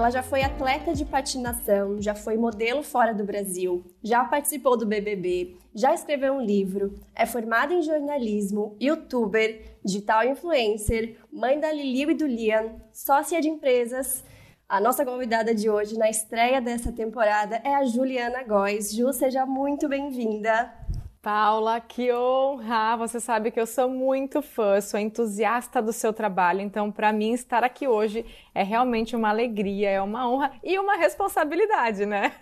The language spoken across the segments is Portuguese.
Ela já foi atleta de patinação, já foi modelo fora do Brasil, já participou do BBB, já escreveu um livro, é formada em jornalismo, youtuber, digital influencer, mãe da Liliu e do Liam, sócia de empresas. A nossa convidada de hoje na estreia dessa temporada é a Juliana Góes. Ju, seja muito bem-vinda. Paula, que honra! Você sabe que eu sou muito fã, sou entusiasta do seu trabalho, então para mim estar aqui hoje é realmente uma alegria, é uma honra e uma responsabilidade, né?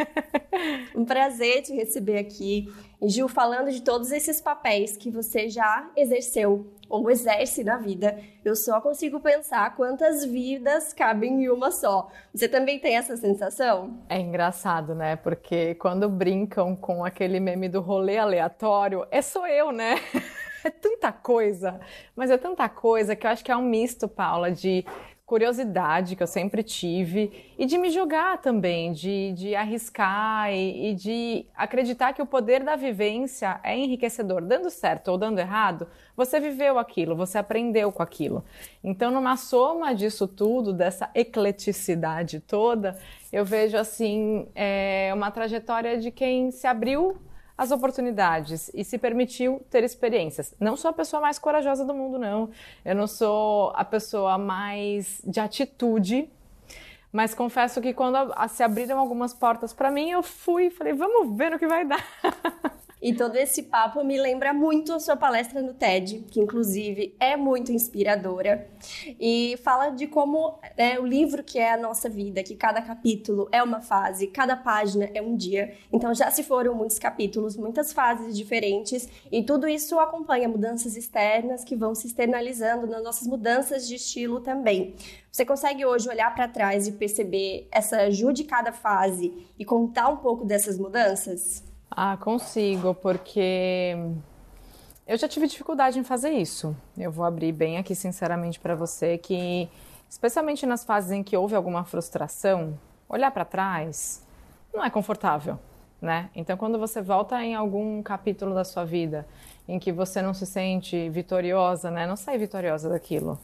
um prazer te receber aqui. Gil, falando de todos esses papéis que você já exerceu ou exerce na vida, eu só consigo pensar quantas vidas cabem em uma só. Você também tem essa sensação? É engraçado, né? Porque quando brincam com aquele meme do rolê aleatório, é sou eu, né? é tanta coisa, mas é tanta coisa que eu acho que é um misto, Paula, de curiosidade que eu sempre tive e de me jogar também, de, de arriscar e, e, de acreditar que o poder da vivência é enriquecedor. Dando certo ou dando errado, você viveu aquilo, você aprendeu com aquilo. Então, numa soma disso tudo, dessa ecleticidade toda, eu vejo assim é, uma trajetória de quem se abriu as oportunidades e se permitiu ter experiências. Não sou a pessoa mais corajosa do mundo, não. Eu não sou a pessoa mais de atitude, mas confesso que quando se abriram algumas portas para mim, eu fui e falei, vamos ver no que vai dar. E todo esse papo me lembra muito a sua palestra no TED, que inclusive é muito inspiradora. E fala de como é o livro que é a nossa vida, que cada capítulo é uma fase, cada página é um dia. Então já se foram muitos capítulos, muitas fases diferentes, e tudo isso acompanha mudanças externas que vão se externalizando nas nossas mudanças de estilo também. Você consegue hoje olhar para trás e perceber essa ajuda de cada fase e contar um pouco dessas mudanças? Ah, consigo, porque eu já tive dificuldade em fazer isso. Eu vou abrir bem aqui, sinceramente, para você que, especialmente nas fases em que houve alguma frustração, olhar para trás não é confortável, né? Então, quando você volta em algum capítulo da sua vida em que você não se sente vitoriosa, né? Não sai vitoriosa daquilo.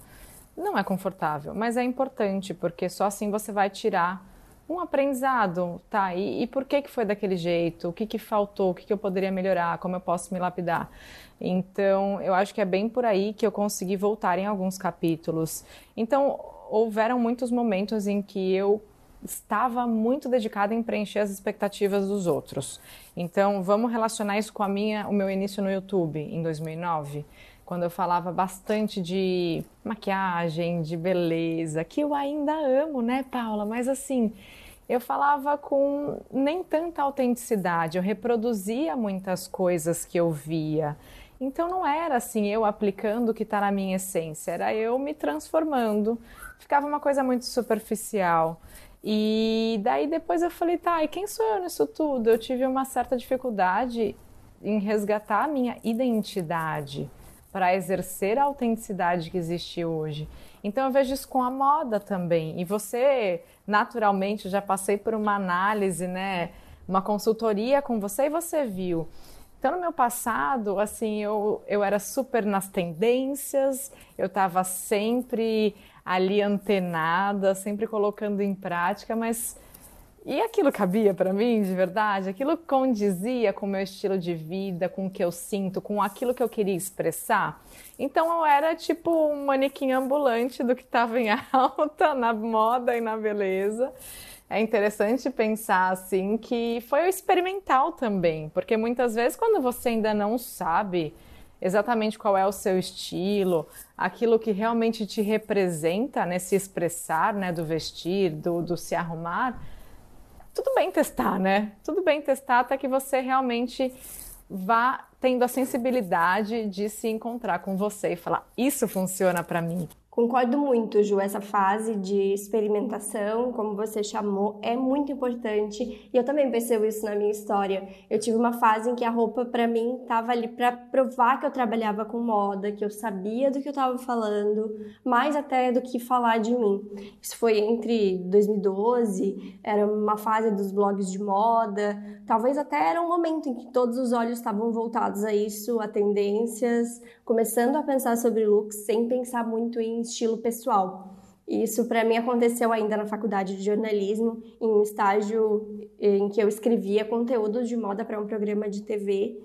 Não é confortável, mas é importante porque só assim você vai tirar um aprendizado, tá? E, e, por que que foi daquele jeito? O que que faltou? O que que eu poderia melhorar? Como eu posso me lapidar? Então, eu acho que é bem por aí que eu consegui voltar em alguns capítulos. Então, houveram muitos momentos em que eu estava muito dedicada em preencher as expectativas dos outros. Então, vamos relacionar isso com a minha, o meu início no YouTube em 2009 quando eu falava bastante de maquiagem, de beleza, que eu ainda amo, né, Paula? Mas assim, eu falava com nem tanta autenticidade, eu reproduzia muitas coisas que eu via. Então não era assim eu aplicando o que está na minha essência, era eu me transformando. Ficava uma coisa muito superficial. E daí depois eu falei, tá, e quem sou eu nisso tudo? Eu tive uma certa dificuldade em resgatar a minha identidade para exercer a autenticidade que existe hoje. Então eu vejo isso com a moda também. E você, naturalmente, já passei por uma análise, né, uma consultoria com você e você viu. Então, no meu passado, assim, eu, eu era super nas tendências, eu estava sempre ali antenada, sempre colocando em prática, mas e aquilo cabia para mim de verdade? Aquilo condizia com o meu estilo de vida, com o que eu sinto, com aquilo que eu queria expressar? Então eu era tipo um manequim ambulante do que estava em alta, na moda e na beleza. É interessante pensar assim que foi o experimental também, porque muitas vezes quando você ainda não sabe exatamente qual é o seu estilo, aquilo que realmente te representa nesse expressar, né, do vestir, do, do se arrumar, tudo bem testar, né? Tudo bem testar até que você realmente vá tendo a sensibilidade de se encontrar com você e falar: isso funciona para mim. Concordo muito, Ju. Essa fase de experimentação, como você chamou, é muito importante e eu também percebo isso na minha história. Eu tive uma fase em que a roupa, para mim, estava ali para provar que eu trabalhava com moda, que eu sabia do que eu estava falando, mais até do que falar de mim. Isso foi entre 2012, era uma fase dos blogs de moda, talvez até era um momento em que todos os olhos estavam voltados a isso, a tendências, começando a pensar sobre looks sem pensar muito em estilo pessoal. Isso para mim aconteceu ainda na faculdade de jornalismo, em um estágio em que eu escrevia conteúdos de moda para um programa de TV.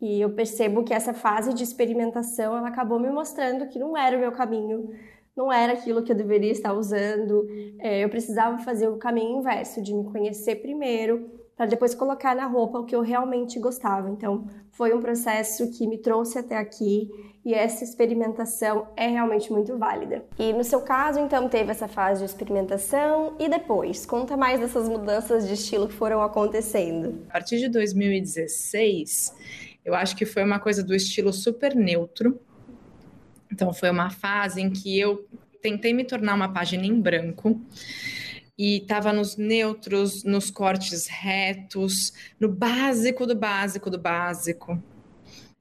E eu percebo que essa fase de experimentação ela acabou me mostrando que não era o meu caminho, não era aquilo que eu deveria estar usando. É, eu precisava fazer o caminho inverso, de me conhecer primeiro, para depois colocar na roupa o que eu realmente gostava. Então, foi um processo que me trouxe até aqui e essa experimentação é realmente muito válida. E no seu caso, então, teve essa fase de experimentação e depois, conta mais dessas mudanças de estilo que foram acontecendo. A partir de 2016, eu acho que foi uma coisa do estilo super neutro. Então, foi uma fase em que eu tentei me tornar uma página em branco e estava nos neutros, nos cortes retos, no básico do básico do básico.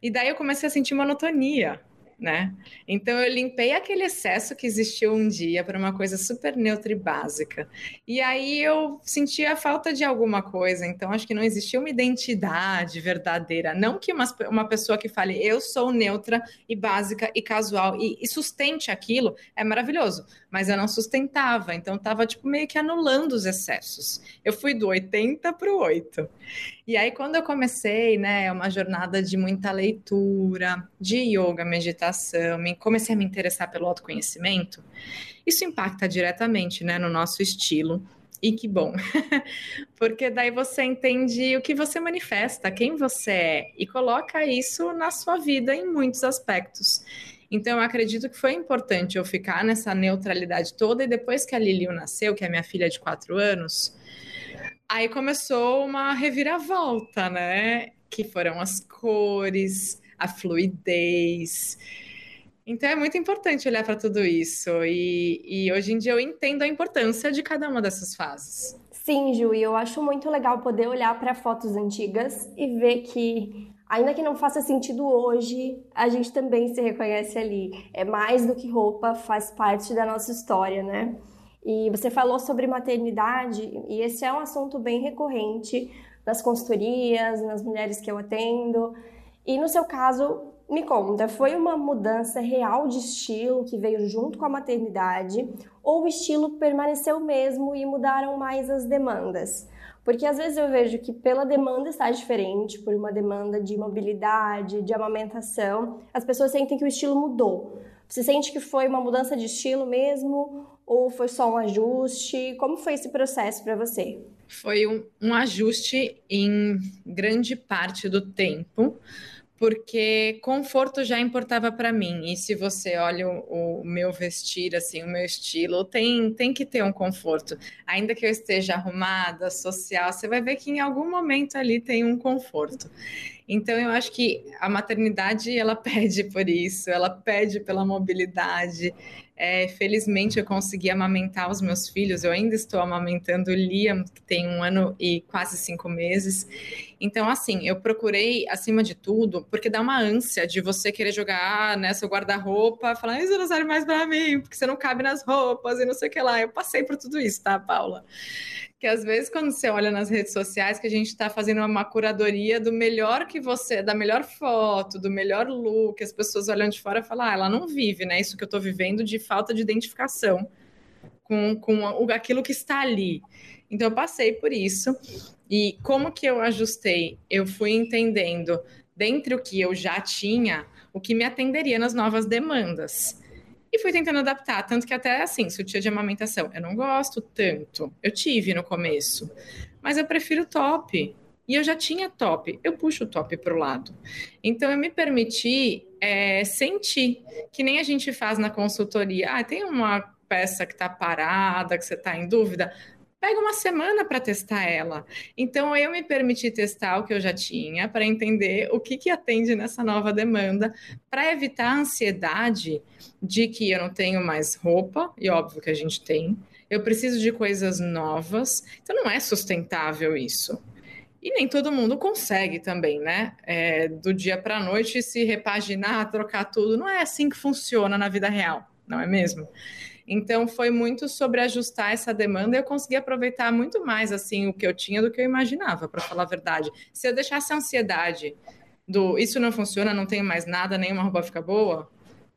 E daí eu comecei a sentir monotonia né? Então eu limpei aquele excesso que existiu um dia para uma coisa super neutra e básica. E aí eu sentia a falta de alguma coisa, então acho que não existia uma identidade verdadeira. Não que uma, uma pessoa que fale eu sou neutra e básica e casual e, e sustente aquilo é maravilhoso, mas eu não sustentava, então estava tipo meio que anulando os excessos. Eu fui do 80 para o 8. E aí, quando eu comecei, né, é uma jornada de muita leitura, de yoga, meditação, comecei a me interessar pelo autoconhecimento, isso impacta diretamente, né, no nosso estilo. E que bom, porque daí você entende o que você manifesta, quem você é, e coloca isso na sua vida em muitos aspectos. Então, eu acredito que foi importante eu ficar nessa neutralidade toda, e depois que a Liliu nasceu, que é minha filha de quatro anos, Aí começou uma reviravolta, né? Que foram as cores, a fluidez. Então é muito importante olhar para tudo isso. E, e, hoje em dia eu entendo a importância de cada uma dessas fases. Sim, Ju, e eu acho muito legal poder olhar para fotos antigas e ver que, ainda que não faça sentido hoje, a gente também se reconhece ali. É mais do que roupa, faz parte da nossa história, né? E você falou sobre maternidade, e esse é um assunto bem recorrente nas consultorias, nas mulheres que eu atendo. E no seu caso, me conta, foi uma mudança real de estilo que veio junto com a maternidade, ou o estilo permaneceu mesmo e mudaram mais as demandas? Porque às vezes eu vejo que pela demanda está diferente, por uma demanda de mobilidade, de amamentação, as pessoas sentem que o estilo mudou. Você sente que foi uma mudança de estilo mesmo ou foi só um ajuste? Como foi esse processo para você? Foi um, um ajuste em grande parte do tempo, porque conforto já importava para mim. E se você olha o, o, meu vestir, assim, o meu estilo, tem, tem que ter um conforto. Ainda que eu esteja arrumada, social, você vai ver que em algum momento ali tem um conforto. Então eu acho que a maternidade ela pede por isso, ela pede pela mobilidade. É, felizmente eu consegui amamentar os meus filhos. Eu ainda estou amamentando o Liam, que tem um ano e quase cinco meses. Então, assim, eu procurei, acima de tudo, porque dá uma ânsia de você querer jogar né, seu guarda-roupa, falar, isso não serve mais para mim, porque você não cabe nas roupas e não sei o que lá. Eu passei por tudo isso, tá, Paula? Que às vezes quando você olha nas redes sociais que a gente está fazendo uma curadoria do melhor que você, da melhor foto, do melhor look, as pessoas olham de fora falam, ah, ela não vive, né? Isso que eu estou vivendo de falta de identificação com, com aquilo que está ali. Então eu passei por isso. E como que eu ajustei? Eu fui entendendo, dentre o que eu já tinha, o que me atenderia nas novas demandas e fui tentando adaptar, tanto que até assim, sutiã de amamentação, eu não gosto tanto. Eu tive no começo, mas eu prefiro top. E eu já tinha top, eu puxo o top para o lado. Então eu me permiti é, sentir, que nem a gente faz na consultoria. Ah, tem uma peça que está parada, que você está em dúvida. Pega uma semana para testar ela. Então eu me permiti testar o que eu já tinha para entender o que, que atende nessa nova demanda, para evitar a ansiedade de que eu não tenho mais roupa, e óbvio que a gente tem, eu preciso de coisas novas, então não é sustentável isso. E nem todo mundo consegue também, né? É, do dia para a noite se repaginar, trocar tudo. Não é assim que funciona na vida real, não é mesmo? Então foi muito sobre ajustar essa demanda e eu consegui aproveitar muito mais assim o que eu tinha do que eu imaginava, para falar a verdade. Se eu deixasse a ansiedade do isso não funciona, não tenho mais nada, nenhuma roupa fica boa,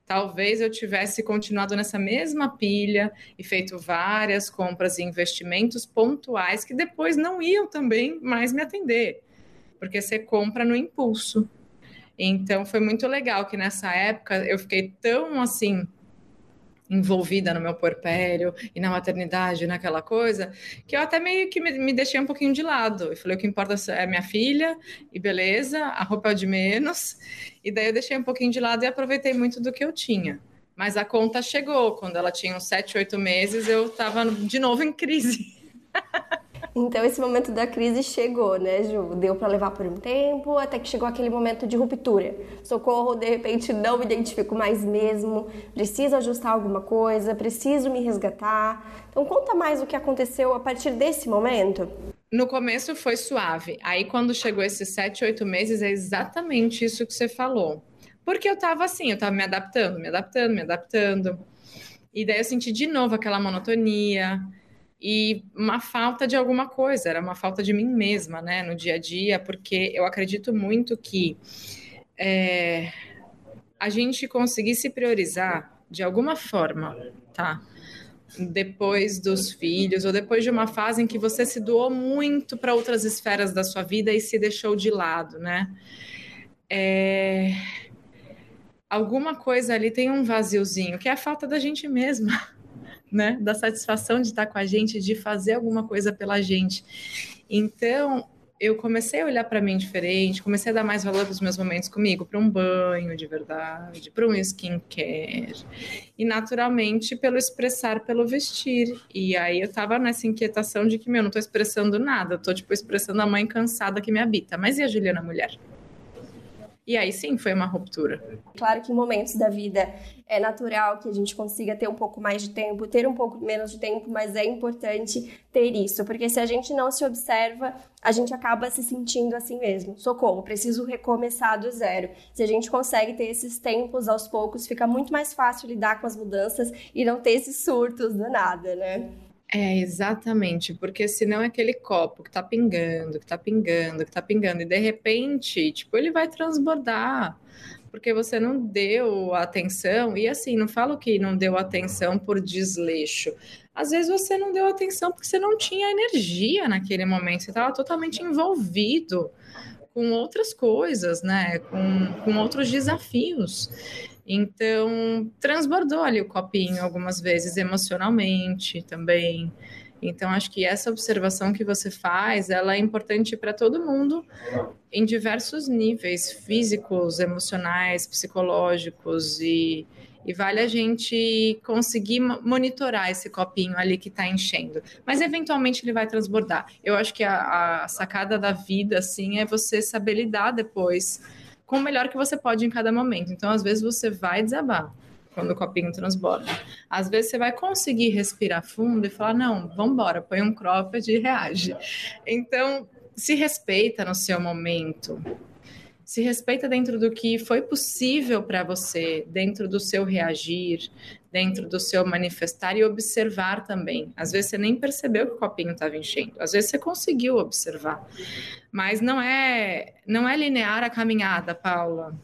talvez eu tivesse continuado nessa mesma pilha e feito várias compras e investimentos pontuais que depois não iam também mais me atender, porque você compra no impulso. Então foi muito legal que nessa época eu fiquei tão assim envolvida no meu porpério e na maternidade, naquela coisa, que eu até meio que me, me deixei um pouquinho de lado. Eu falei, o que importa é minha filha, e beleza, a roupa é de menos. E daí eu deixei um pouquinho de lado e aproveitei muito do que eu tinha. Mas a conta chegou. Quando ela tinha uns 7, 8 meses, eu estava de novo em crise. Então esse momento da crise chegou, né, Ju? Deu para levar por um tempo, até que chegou aquele momento de ruptura. Socorro, de repente não me identifico mais mesmo, preciso ajustar alguma coisa, preciso me resgatar. Então conta mais o que aconteceu a partir desse momento. No começo foi suave. Aí quando chegou esses sete, oito meses, é exatamente isso que você falou. Porque eu tava assim, eu tava me adaptando, me adaptando, me adaptando. E daí eu senti de novo aquela monotonia e uma falta de alguma coisa, era uma falta de mim mesma, né, no dia a dia, porque eu acredito muito que é, a gente conseguir se priorizar de alguma forma, tá? Depois dos filhos, ou depois de uma fase em que você se doou muito para outras esferas da sua vida e se deixou de lado, né? É... Alguma coisa ali tem um vaziozinho, que é a falta da gente mesma né? Da satisfação de estar com a gente, de fazer alguma coisa pela gente. Então, eu comecei a olhar para mim diferente, comecei a dar mais valor para os meus momentos comigo, para um banho de verdade, para um skincare. E naturalmente pelo expressar, pelo vestir. E aí eu tava nessa inquietação de que, meu, não tô expressando nada, tô tipo expressando a mãe cansada que me habita. Mas e a Juliana mulher? E aí sim foi uma ruptura. Claro que em momentos da vida é natural que a gente consiga ter um pouco mais de tempo, ter um pouco menos de tempo, mas é importante ter isso, porque se a gente não se observa, a gente acaba se sentindo assim mesmo. Socorro, preciso recomeçar do zero. Se a gente consegue ter esses tempos aos poucos, fica muito mais fácil lidar com as mudanças e não ter esses surtos do nada, né? É, exatamente, porque senão é aquele copo que tá pingando, que tá pingando, que tá pingando, e de repente, tipo, ele vai transbordar, porque você não deu atenção, e assim, não falo que não deu atenção por desleixo. Às vezes você não deu atenção porque você não tinha energia naquele momento, você estava totalmente envolvido com outras coisas, né? Com, com outros desafios. Então, transbordou ali o copinho algumas vezes emocionalmente também. Então, acho que essa observação que você faz, ela é importante para todo mundo em diversos níveis, físicos, emocionais, psicológicos e, e vale a gente conseguir monitorar esse copinho ali que está enchendo. Mas eventualmente ele vai transbordar. Eu acho que a, a sacada da vida, assim, é você saber lidar depois com o melhor que você pode em cada momento. Então, às vezes, você vai desabar quando o copinho transborda. Às vezes, você vai conseguir respirar fundo e falar: não, vamos embora, põe um cropped e reage. Então, se respeita no seu momento. Se respeita dentro do que foi possível para você, dentro do seu reagir, dentro do seu manifestar e observar também. Às vezes você nem percebeu que o copinho estava enchendo, às vezes você conseguiu observar. Mas não é não é linear a caminhada, Paula.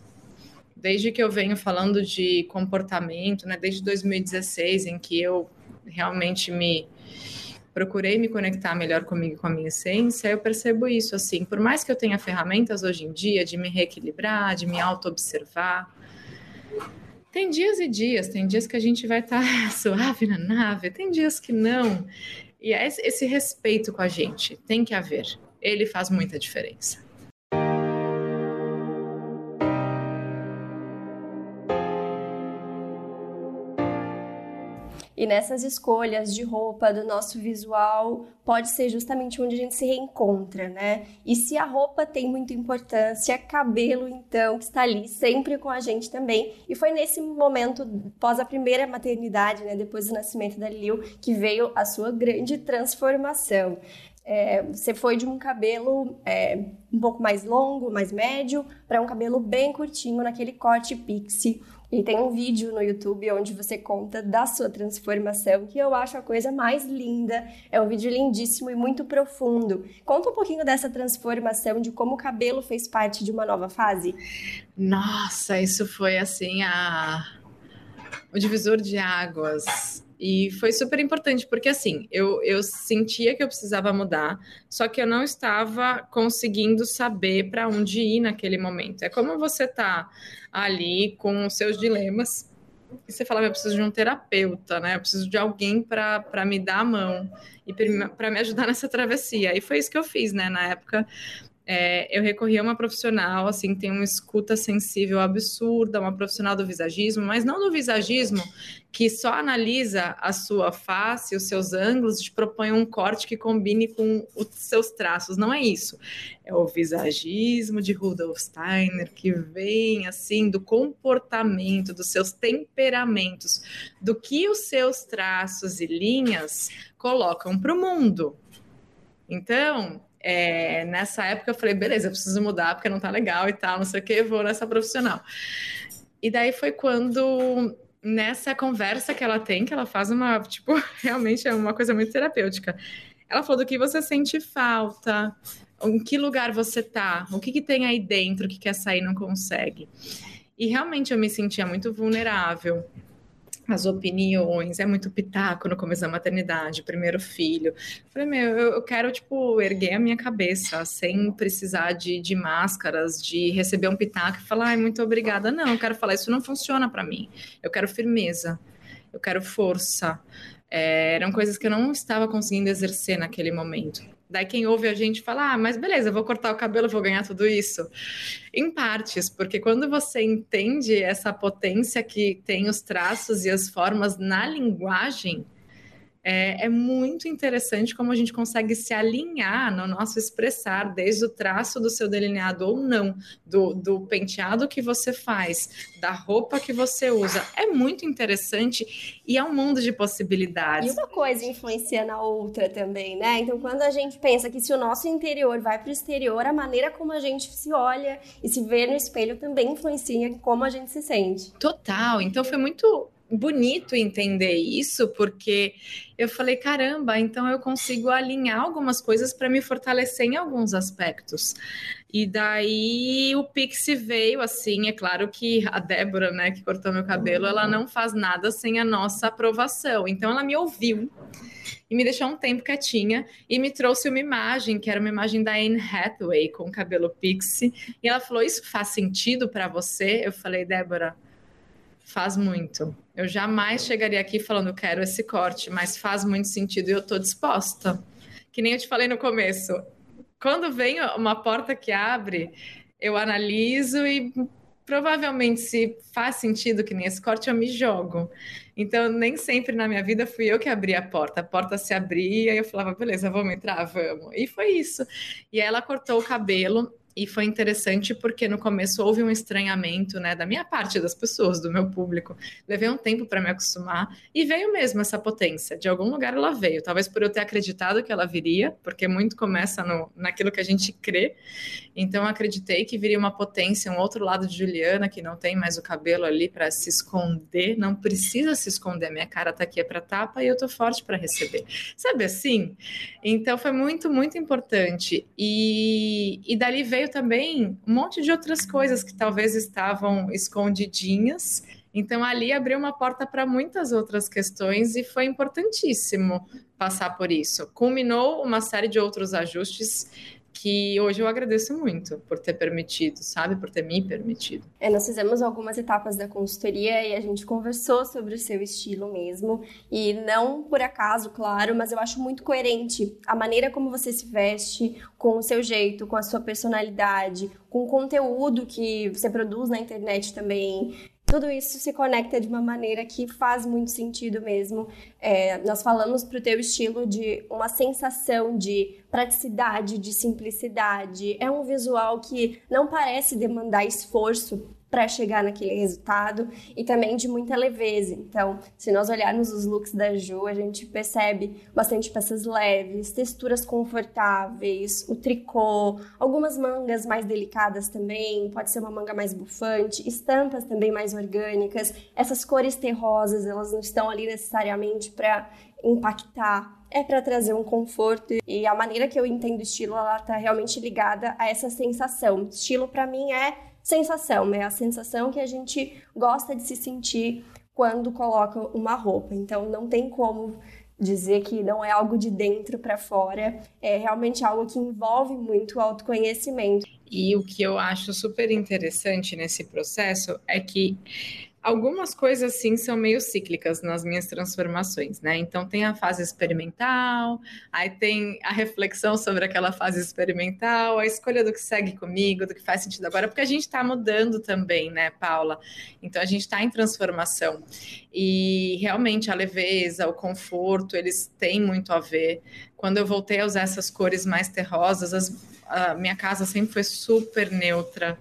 Desde que eu venho falando de comportamento, né, desde 2016 em que eu realmente me procurei me conectar melhor comigo com a minha essência, eu percebo isso assim, por mais que eu tenha ferramentas hoje em dia de me reequilibrar, de me auto-observar, tem dias e dias, tem dias que a gente vai estar tá suave na nave, tem dias que não. E é esse respeito com a gente tem que haver. Ele faz muita diferença. E nessas escolhas de roupa, do nosso visual, pode ser justamente onde a gente se reencontra, né? E se a roupa tem muita importância, cabelo, então, que está ali sempre com a gente também. E foi nesse momento, pós a primeira maternidade, né, depois do nascimento da Lil, que veio a sua grande transformação. É, você foi de um cabelo é, um pouco mais longo, mais médio, para um cabelo bem curtinho, naquele corte pixie. E tem um vídeo no YouTube onde você conta da sua transformação, que eu acho a coisa mais linda. É um vídeo lindíssimo e muito profundo. Conta um pouquinho dessa transformação, de como o cabelo fez parte de uma nova fase. Nossa, isso foi assim a o divisor de águas. E foi super importante, porque assim, eu, eu sentia que eu precisava mudar, só que eu não estava conseguindo saber para onde ir naquele momento. É como você tá ali com os seus dilemas, e você fala, eu preciso de um terapeuta, né? Eu preciso de alguém para me dar a mão e para me ajudar nessa travessia. E foi isso que eu fiz, né? Na época, é, eu recorri a uma profissional, assim, tem uma escuta sensível absurda, uma profissional do visagismo, mas não do visagismo que só analisa a sua face, os seus ângulos, te propõe um corte que combine com os seus traços. Não é isso. É o visagismo de Rudolf Steiner, que vem, assim, do comportamento, dos seus temperamentos, do que os seus traços e linhas colocam para o mundo. Então, é, nessa época eu falei, beleza, eu preciso mudar porque não tá legal e tal, não sei o que, vou nessa profissional. E daí foi quando nessa conversa que ela tem, que ela faz uma, tipo, realmente é uma coisa muito terapêutica. Ela falou do que você sente falta, em que lugar você tá, o que, que tem aí dentro que quer sair e não consegue. E realmente eu me sentia muito vulnerável as opiniões, é muito pitaco no começo da maternidade, primeiro filho. Falei, meu, eu, quero, tipo, erguer a minha cabeça, sem precisar de, de máscaras, de receber um pitaco e falar, ai, muito obrigada. Não, eu quero falar, isso não funciona para mim. Eu quero firmeza, eu quero força. É, eram coisas que eu não estava conseguindo exercer naquele momento. Daí quem ouve a gente fala, ah, mas beleza, vou cortar o cabelo, vou ganhar tudo isso. Em partes, porque quando você entende essa potência que tem os traços e as formas na linguagem, é, é, muito interessante como a gente consegue se alinhar no nosso expressar, desde o traço do seu delineado ou não, do, do penteado que você faz, da roupa que você usa. É muito interessante e é um mundo de possibilidades. E uma coisa influencia na outra também, né? Então, quando a gente pensa que se o nosso interior vai para o exterior, a maneira como a gente se olha e se vê no espelho também influencia em como a gente se sente. Total. Então, foi muito bonito entender isso, porque eu falei, caramba, então eu consigo alinhar algumas coisas para me fortalecer em alguns aspectos. E daí o Pixie veio assim, é claro que a Débora, né, que cortou meu cabelo, ela não faz nada sem a nossa aprovação. Então ela me ouviu e me deixou um tempo quietinha e me trouxe uma imagem, que era uma imagem da Anne Hathaway com cabelo pixie, e ela falou: "Isso faz sentido para você?" Eu falei: "Débora, faz muito. Eu jamais chegaria aqui falando, quero esse corte, mas faz muito sentido e eu estou disposta. Que nem eu te falei no começo. Quando vem uma porta que abre, eu analiso e provavelmente se faz sentido que nem esse corte, eu me jogo. Então, nem sempre na minha vida fui eu que abri a porta. A porta se abria e eu falava, beleza, vamos entrar, vamos. E foi isso. E ela cortou o cabelo e foi interessante porque no começo houve um estranhamento, né, da minha parte das pessoas, do meu público. Levei um tempo para me acostumar e veio mesmo essa potência. De algum lugar ela veio, talvez por eu ter acreditado que ela viria, porque muito começa no, naquilo que a gente crê. Então acreditei que viria uma potência, um outro lado de Juliana que não tem mais o cabelo ali para se esconder, não precisa se esconder. Minha cara tá aqui é para tapa e eu tô forte para receber. Sabe assim? Então foi muito, muito importante. E, e dali veio veio também um monte de outras coisas que talvez estavam escondidinhas. Então, ali abriu uma porta para muitas outras questões e foi importantíssimo passar por isso. Culminou uma série de outros ajustes que hoje eu agradeço muito por ter permitido, sabe? Por ter me permitido. É, nós fizemos algumas etapas da consultoria e a gente conversou sobre o seu estilo mesmo. E não por acaso, claro, mas eu acho muito coerente a maneira como você se veste, com o seu jeito, com a sua personalidade, com o conteúdo que você produz na internet também. Tudo isso se conecta de uma maneira que faz muito sentido mesmo. É, nós falamos para o teu estilo de uma sensação de praticidade, de simplicidade. É um visual que não parece demandar esforço para chegar naquele resultado e também de muita leveza. Então, se nós olharmos os looks da Ju, a gente percebe bastante peças leves, texturas confortáveis, o tricô, algumas mangas mais delicadas também, pode ser uma manga mais bufante, estampas também mais orgânicas. Essas cores terrosas, elas não estão ali necessariamente para impactar é para trazer um conforto e a maneira que eu entendo estilo ela tá realmente ligada a essa sensação. Estilo para mim é sensação, é a sensação que a gente gosta de se sentir quando coloca uma roupa. Então não tem como dizer que não é algo de dentro para fora, é realmente algo que envolve muito o autoconhecimento. E o que eu acho super interessante nesse processo é que Algumas coisas, sim, são meio cíclicas nas minhas transformações, né? Então, tem a fase experimental, aí tem a reflexão sobre aquela fase experimental, a escolha do que segue comigo, do que faz sentido agora, porque a gente está mudando também, né, Paula? Então, a gente está em transformação. E realmente a leveza, o conforto, eles têm muito a ver. Quando eu voltei a usar essas cores mais terrosas, as, a minha casa sempre foi super neutra.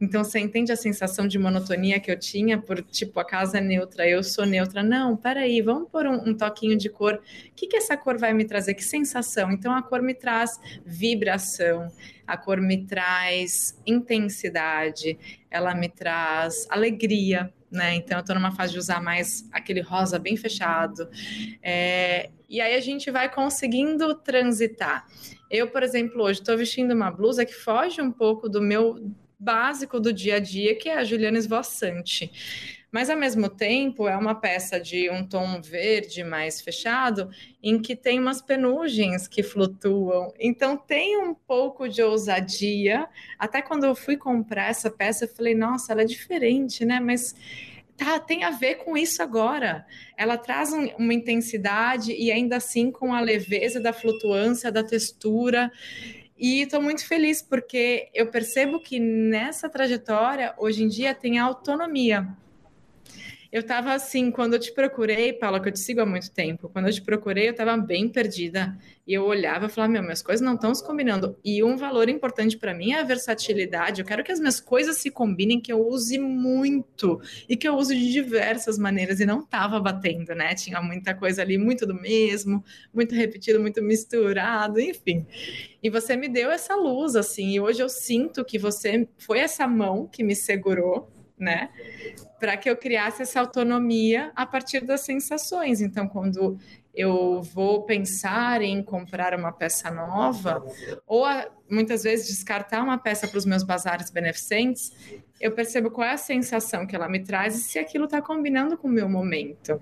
Então você entende a sensação de monotonia que eu tinha por tipo a casa é neutra, eu sou neutra. Não, peraí, vamos pôr um, um toquinho de cor. O que, que essa cor vai me trazer? Que sensação? Então a cor me traz vibração, a cor me traz intensidade, ela me traz alegria. Né? Então eu estou numa fase de usar mais aquele rosa bem fechado. É, e aí a gente vai conseguindo transitar. Eu, por exemplo, hoje estou vestindo uma blusa que foge um pouco do meu básico do dia a dia, que é a Juliana Esvoaçante. Mas, ao mesmo tempo, é uma peça de um tom verde mais fechado, em que tem umas penugens que flutuam. Então, tem um pouco de ousadia. Até quando eu fui comprar essa peça, eu falei, nossa, ela é diferente, né? Mas tá, tem a ver com isso agora. Ela traz um, uma intensidade e ainda assim com a leveza da flutuância, da textura. E estou muito feliz porque eu percebo que nessa trajetória, hoje em dia, tem autonomia. Eu estava assim, quando eu te procurei, Paula, que eu te sigo há muito tempo, quando eu te procurei, eu estava bem perdida. E eu olhava e falava, meu, minhas coisas não estão se combinando. E um valor importante para mim é a versatilidade. Eu quero que as minhas coisas se combinem, que eu use muito e que eu use de diversas maneiras. E não estava batendo, né? Tinha muita coisa ali, muito do mesmo, muito repetido, muito misturado, enfim. E você me deu essa luz, assim, e hoje eu sinto que você foi essa mão que me segurou né? Para que eu criasse essa autonomia a partir das sensações. Então, quando eu vou pensar em comprar uma peça nova, ou muitas vezes descartar uma peça para os meus bazares beneficentes, eu percebo qual é a sensação que ela me traz e se aquilo está combinando com o meu momento.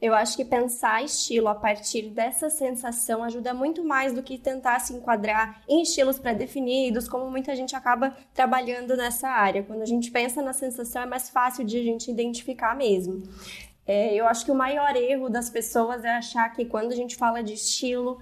Eu acho que pensar estilo a partir dessa sensação ajuda muito mais do que tentar se enquadrar em estilos pré-definidos, como muita gente acaba trabalhando nessa área. Quando a gente pensa na sensação, é mais fácil de a gente identificar mesmo. É, eu acho que o maior erro das pessoas é achar que quando a gente fala de estilo,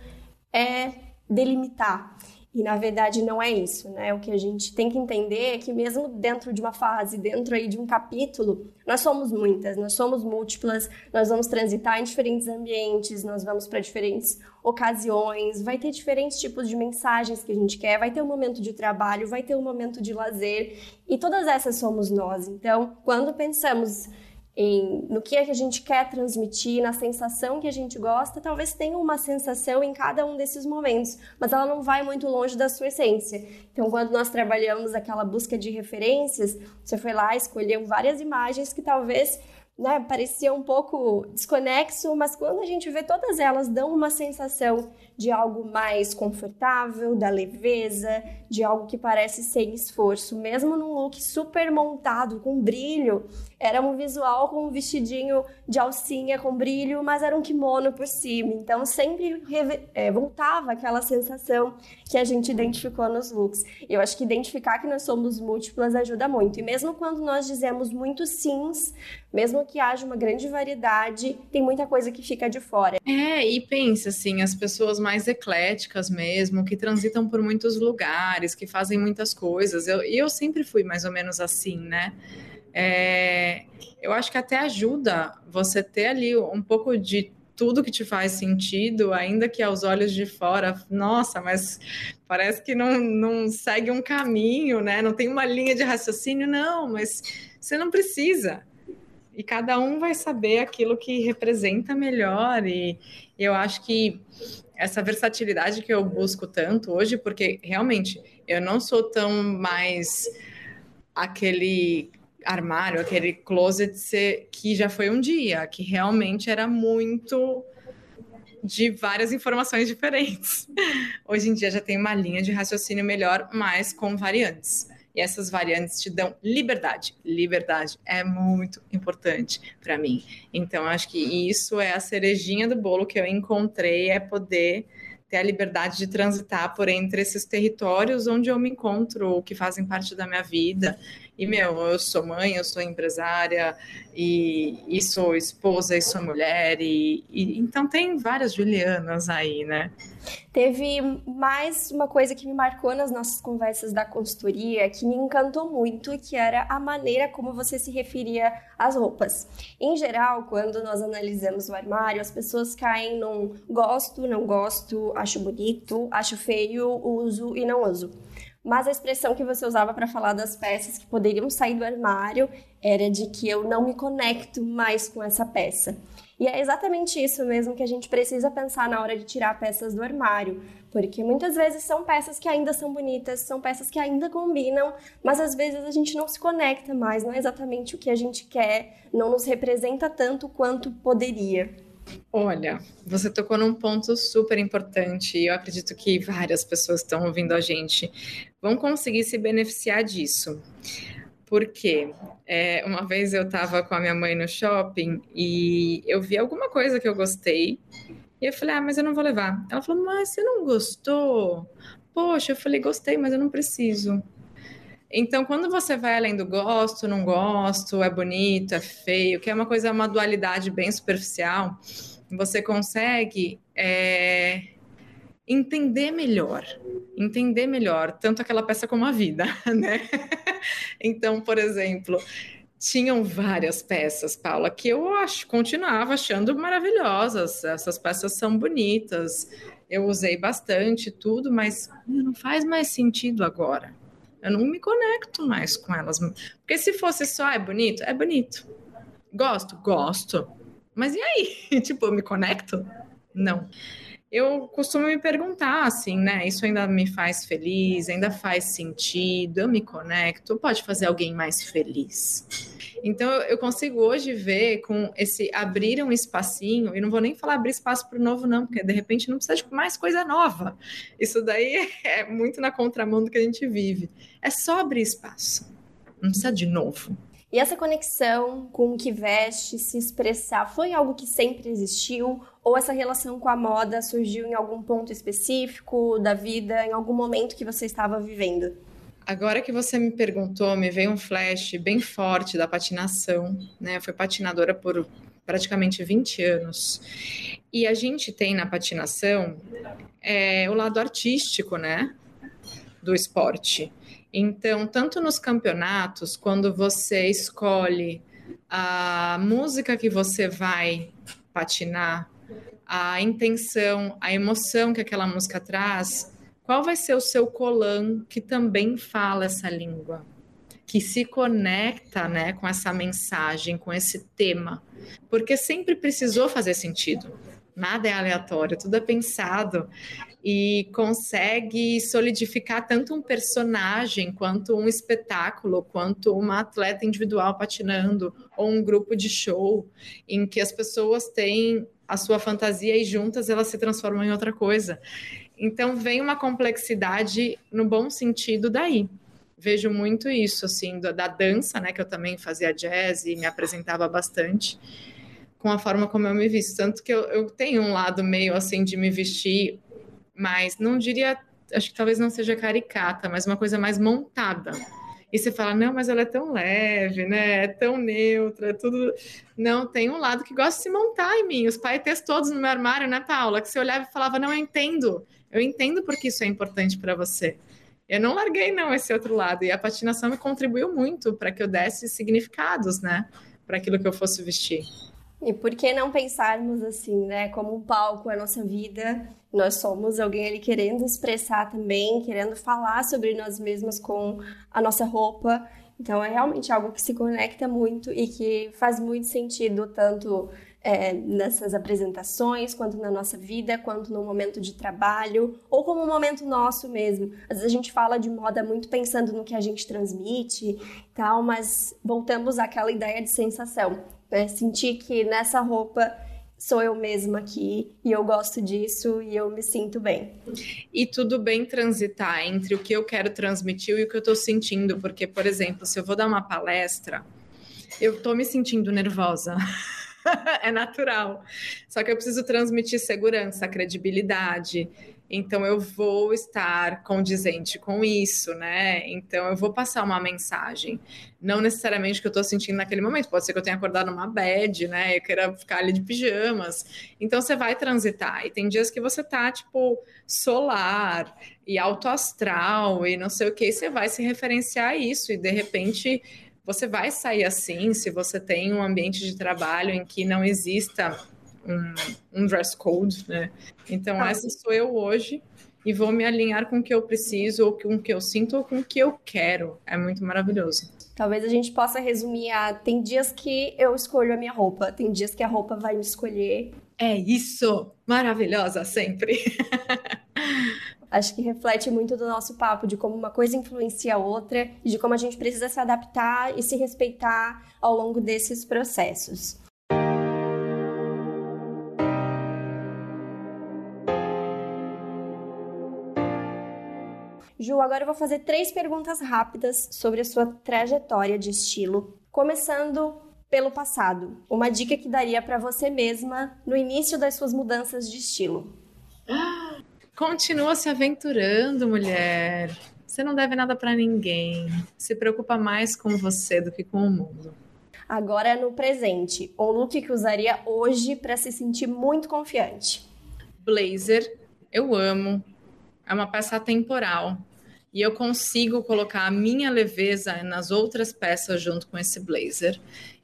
é delimitar. E na verdade não é isso, né? O que a gente tem que entender é que mesmo dentro de uma fase, dentro aí de um capítulo, nós somos muitas, nós somos múltiplas, nós vamos transitar em diferentes ambientes, nós vamos para diferentes ocasiões, vai ter diferentes tipos de mensagens que a gente quer, vai ter um momento de trabalho, vai ter um momento de lazer, e todas essas somos nós. Então, quando pensamos em, no que, é que a gente quer transmitir, na sensação que a gente gosta, talvez tenha uma sensação em cada um desses momentos, mas ela não vai muito longe da sua essência. Então, quando nós trabalhamos aquela busca de referências, você foi lá, escolheu várias imagens que talvez né, parecia um pouco desconexo, mas quando a gente vê todas elas dão uma sensação de algo mais confortável, da leveza, de algo que parece sem esforço, mesmo num look super montado, com brilho. Era um visual com um vestidinho de alcinha com brilho, mas era um kimono por cima. Então sempre é, voltava aquela sensação que a gente identificou nos looks. Eu acho que identificar que nós somos múltiplas ajuda muito. E mesmo quando nós dizemos muitos sims, mesmo que haja uma grande variedade, tem muita coisa que fica de fora. É, e pensa assim, as pessoas mais ecléticas mesmo, que transitam por muitos lugares, que fazem muitas coisas. Eu, e eu sempre fui mais ou menos assim, né? É, eu acho que até ajuda você ter ali um pouco de tudo que te faz sentido, ainda que aos olhos de fora, nossa, mas parece que não, não segue um caminho, né? Não tem uma linha de raciocínio, não, mas você não precisa. E cada um vai saber aquilo que representa melhor. E eu acho que essa versatilidade que eu busco tanto hoje, porque realmente eu não sou tão mais aquele armário, aquele closet que já foi um dia, que realmente era muito de várias informações diferentes. Hoje em dia já tem uma linha de raciocínio melhor, mas com variantes. E essas variantes te dão liberdade. Liberdade é muito importante para mim. Então, acho que isso é a cerejinha do bolo que eu encontrei, é poder ter a liberdade de transitar por entre esses territórios onde eu me encontro, que fazem parte da minha vida. E, meu, eu sou mãe, eu sou empresária, e, e sou esposa, e sou mulher, e, e então tem várias Julianas aí, né? Teve mais uma coisa que me marcou nas nossas conversas da consultoria, que me encantou muito, que era a maneira como você se referia às roupas. Em geral, quando nós analisamos o armário, as pessoas caem num gosto, não gosto, acho bonito, acho feio, uso e não uso. Mas a expressão que você usava para falar das peças que poderiam sair do armário era de que eu não me conecto mais com essa peça. E é exatamente isso mesmo que a gente precisa pensar na hora de tirar peças do armário, porque muitas vezes são peças que ainda são bonitas, são peças que ainda combinam, mas às vezes a gente não se conecta mais, não é exatamente o que a gente quer, não nos representa tanto quanto poderia. Olha, você tocou num ponto super importante e eu acredito que várias pessoas estão ouvindo a gente vão conseguir se beneficiar disso. Porque é, uma vez eu estava com a minha mãe no shopping e eu vi alguma coisa que eu gostei. E eu falei, ah, mas eu não vou levar. Ela falou, mas você não gostou? Poxa, eu falei, gostei, mas eu não preciso. Então, quando você vai além do gosto, não gosto, é bonito, é feio, que é uma coisa, uma dualidade bem superficial, você consegue é, entender melhor, entender melhor tanto aquela peça como a vida, né? Então, por exemplo, tinham várias peças, Paula, que eu acho, continuava achando maravilhosas. Essas peças são bonitas, eu usei bastante tudo, mas não faz mais sentido agora. Eu não me conecto mais com elas. Porque se fosse só, é bonito? É bonito. Gosto? Gosto. Mas e aí? tipo, eu me conecto? Não eu costumo me perguntar assim, né? Isso ainda me faz feliz, ainda faz sentido, eu me conecto, pode fazer alguém mais feliz. Então eu consigo hoje ver com esse abrir um espacinho, e não vou nem falar abrir espaço para o novo, não, porque de repente não precisa de mais coisa nova. Isso daí é muito na contramão do que a gente vive. É só abrir espaço, não precisa de novo. E essa conexão com o que veste, se expressar, foi algo que sempre existiu? Ou essa relação com a moda surgiu em algum ponto específico da vida, em algum momento que você estava vivendo? Agora que você me perguntou, me veio um flash bem forte da patinação, né? Eu fui patinadora por praticamente 20 anos. E a gente tem na patinação é, o lado artístico, né? Do esporte. Então, tanto nos campeonatos, quando você escolhe a música que você vai patinar, a intenção, a emoção que aquela música traz, qual vai ser o seu colan que também fala essa língua? Que se conecta né, com essa mensagem, com esse tema. Porque sempre precisou fazer sentido nada é aleatório, tudo é pensado e consegue solidificar tanto um personagem quanto um espetáculo, quanto uma atleta individual patinando ou um grupo de show em que as pessoas têm a sua fantasia e juntas elas se transformam em outra coisa. Então vem uma complexidade no bom sentido daí. Vejo muito isso assim da, da dança, né, que eu também fazia jazz e me apresentava bastante com a forma como eu me visto. Tanto que eu, eu tenho um lado meio assim de me vestir, mas não diria, acho que talvez não seja caricata, mas uma coisa mais montada. E você fala, não, mas ela é tão leve, né? É tão neutra, é tudo. Não, tem um lado que gosta de se montar em mim. Os paetês todos no meu armário, né, Paula? Que você olhava e falava, não, eu entendo. Eu entendo porque isso é importante para você. Eu não larguei, não, esse outro lado. E a patinação me contribuiu muito para que eu desse significados, né? para aquilo que eu fosse vestir. E por que não pensarmos assim, né? Como um palco a nossa vida, nós somos alguém ali querendo expressar também, querendo falar sobre nós mesmos com a nossa roupa. Então é realmente algo que se conecta muito e que faz muito sentido, tanto é, nessas apresentações, quanto na nossa vida, quanto no momento de trabalho, ou como um momento nosso mesmo. Às vezes a gente fala de moda muito pensando no que a gente transmite tal, mas voltamos àquela ideia de sensação. Né? Sentir que nessa roupa sou eu mesma aqui e eu gosto disso e eu me sinto bem. E tudo bem transitar entre o que eu quero transmitir e o que eu estou sentindo, porque, por exemplo, se eu vou dar uma palestra, eu estou me sentindo nervosa. é natural. Só que eu preciso transmitir segurança, credibilidade. Então eu vou estar condizente com isso, né? Então eu vou passar uma mensagem. Não necessariamente que eu estou sentindo naquele momento. Pode ser que eu tenha acordado numa bad, né? Eu queira ficar ali de pijamas. Então você vai transitar. E tem dias que você tá, tipo, solar e alto astral e não sei o que. Você vai se referenciar a isso. E de repente você vai sair assim se você tem um ambiente de trabalho em que não exista um, um dress code, né? Então, ah. essa sou eu hoje e vou me alinhar com o que eu preciso, ou com o que eu sinto, ou com o que eu quero. É muito maravilhoso. Talvez a gente possa resumir a tem dias que eu escolho a minha roupa, tem dias que a roupa vai me escolher. É isso! Maravilhosa sempre! acho que reflete muito do nosso papo de como uma coisa influencia a outra e de como a gente precisa se adaptar e se respeitar ao longo desses processos. Ju, agora eu vou fazer três perguntas rápidas sobre a sua trajetória de estilo, começando pelo passado. Uma dica que daria para você mesma no início das suas mudanças de estilo. Continua se aventurando, mulher. Você não deve nada para ninguém. Se preocupa mais com você do que com o mundo. Agora no presente, um look que usaria hoje para se sentir muito confiante. Blazer, eu amo. É uma peça temporal. E eu consigo colocar a minha leveza nas outras peças junto com esse blazer.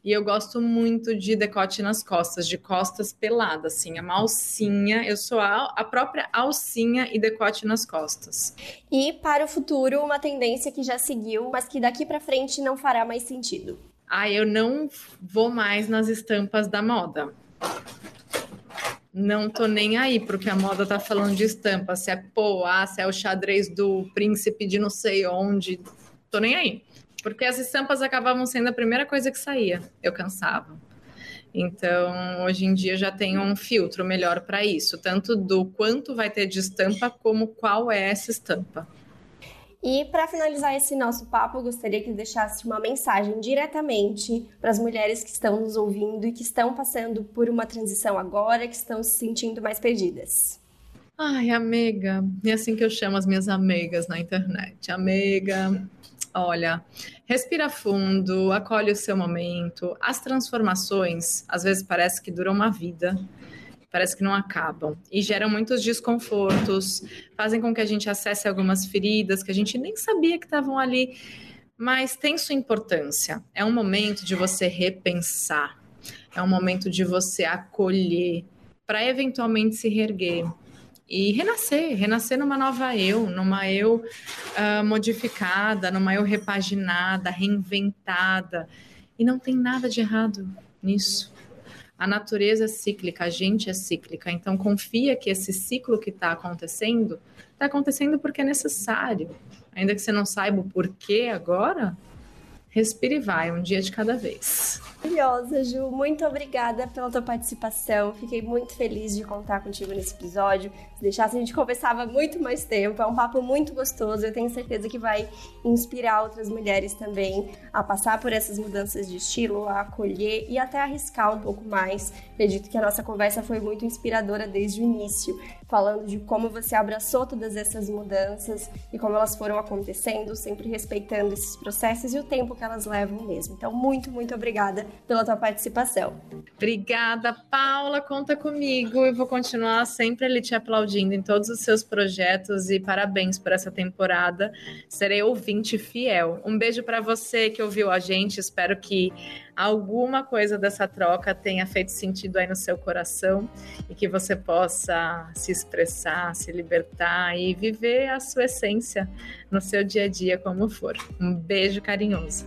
E eu gosto muito de decote nas costas, de costas peladas, assim, a alcinha. Eu sou a, a própria alcinha e decote nas costas. E para o futuro, uma tendência que já seguiu, mas que daqui para frente não fará mais sentido. Ah, eu não vou mais nas estampas da moda. Não tô nem aí porque a moda tá falando de estampa, se é poá, se é o xadrez do príncipe de não sei onde. Tô nem aí. Porque as estampas acabavam sendo a primeira coisa que saía. Eu cansava. Então, hoje em dia já tem um filtro melhor para isso, tanto do quanto vai ter de estampa, como qual é essa estampa. E para finalizar esse nosso papo, eu gostaria que deixasse uma mensagem diretamente para as mulheres que estão nos ouvindo e que estão passando por uma transição agora, que estão se sentindo mais perdidas. Ai, amiga, é assim que eu chamo as minhas amigas na internet. Amiga, olha, respira fundo, acolhe o seu momento. As transformações, às vezes, parece que duram uma vida, parece que não acabam e geram muitos desconfortos, fazem com que a gente acesse algumas feridas que a gente nem sabia que estavam ali, mas tem sua importância. É um momento de você repensar, é um momento de você acolher para eventualmente se reerguer e renascer, renascer numa nova eu, numa eu uh, modificada, numa eu repaginada, reinventada. E não tem nada de errado nisso. A natureza é cíclica, a gente é cíclica. Então confia que esse ciclo que está acontecendo está acontecendo porque é necessário. Ainda que você não saiba o porquê agora, respire e vai, um dia de cada vez. Maravilhosa, Ju. Muito obrigada pela tua participação. Fiquei muito feliz de contar contigo nesse episódio. Se deixasse, a gente conversava muito mais tempo. É um papo muito gostoso. Eu tenho certeza que vai inspirar outras mulheres também a passar por essas mudanças de estilo, a acolher e até arriscar um pouco mais. Acredito que a nossa conversa foi muito inspiradora desde o início, falando de como você abraçou todas essas mudanças e como elas foram acontecendo, sempre respeitando esses processos e o tempo que elas levam mesmo. Então, muito, muito obrigada pela tua participação. Obrigada, Paula. Conta comigo. Eu vou continuar sempre ali te aplaudindo em todos os seus projetos e parabéns por essa temporada. Serei ouvinte fiel. Um beijo para você que ouviu a gente. Espero que alguma coisa dessa troca tenha feito sentido aí no seu coração e que você possa se expressar, se libertar e viver a sua essência no seu dia a dia, como for. Um beijo carinhoso.